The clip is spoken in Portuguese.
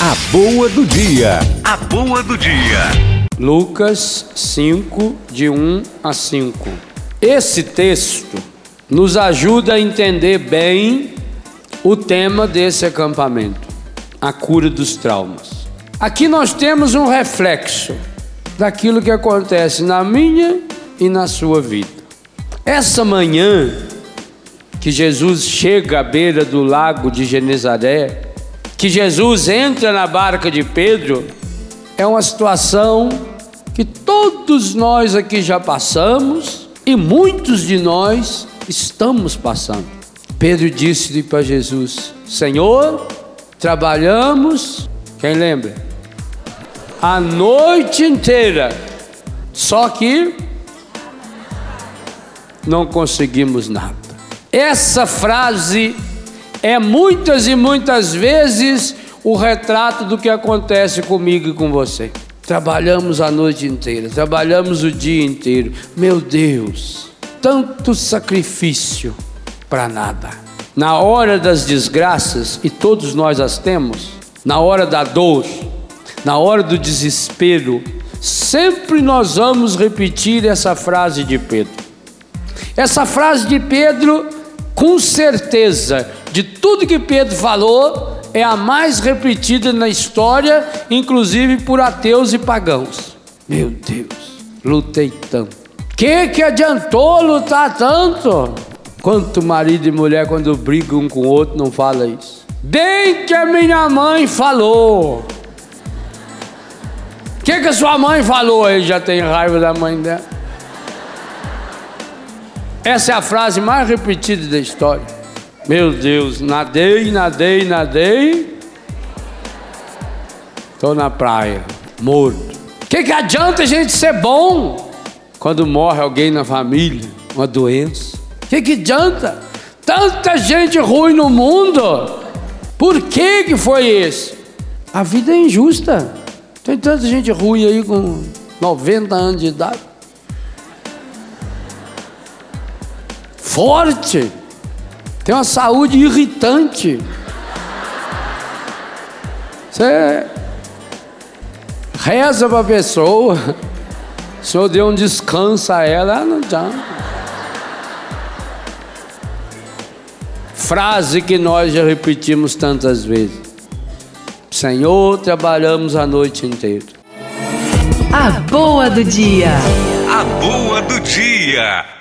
A boa do dia. A boa do dia. Lucas 5, de 1 a 5. Esse texto nos ajuda a entender bem o tema desse acampamento, a cura dos traumas. Aqui nós temos um reflexo daquilo que acontece na minha e na sua vida. Essa manhã que Jesus chega à beira do lago de Genezaré, que Jesus entra na barca de Pedro, é uma situação que todos nós aqui já passamos e muitos de nós estamos passando. Pedro disse para Jesus: Senhor, trabalhamos, quem lembra? A noite inteira, só que não conseguimos nada. Essa frase é muitas e muitas vezes o retrato do que acontece comigo e com você. Trabalhamos a noite inteira, trabalhamos o dia inteiro. Meu Deus, tanto sacrifício para nada. Na hora das desgraças, e todos nós as temos, na hora da dor, na hora do desespero, sempre nós vamos repetir essa frase de Pedro. Essa frase de Pedro, com certeza, de tudo que Pedro falou, é a mais repetida na história, inclusive por ateus e pagãos. Meu Deus, lutei tanto. Que que adiantou lutar tanto? Quanto marido e mulher quando brigam um com o outro não fala isso. Bem que a minha mãe falou. O que que a sua mãe falou aí? Já tem raiva da mãe dela. Essa é a frase mais repetida da história. Meu Deus, nadei, nadei, nadei. Estou na praia, morto. O que, que adianta a gente ser bom quando morre alguém na família, uma doença? O que, que adianta? Tanta gente ruim no mundo. Por que, que foi esse? A vida é injusta. Tem tanta gente ruim aí com 90 anos de idade. Forte tem uma saúde irritante. Você reza para a pessoa, o senhor deu um descanso a ela, ela não adianta. Frase que nós já repetimos tantas vezes. Senhor, trabalhamos a noite inteira. A boa do dia. A boa do dia.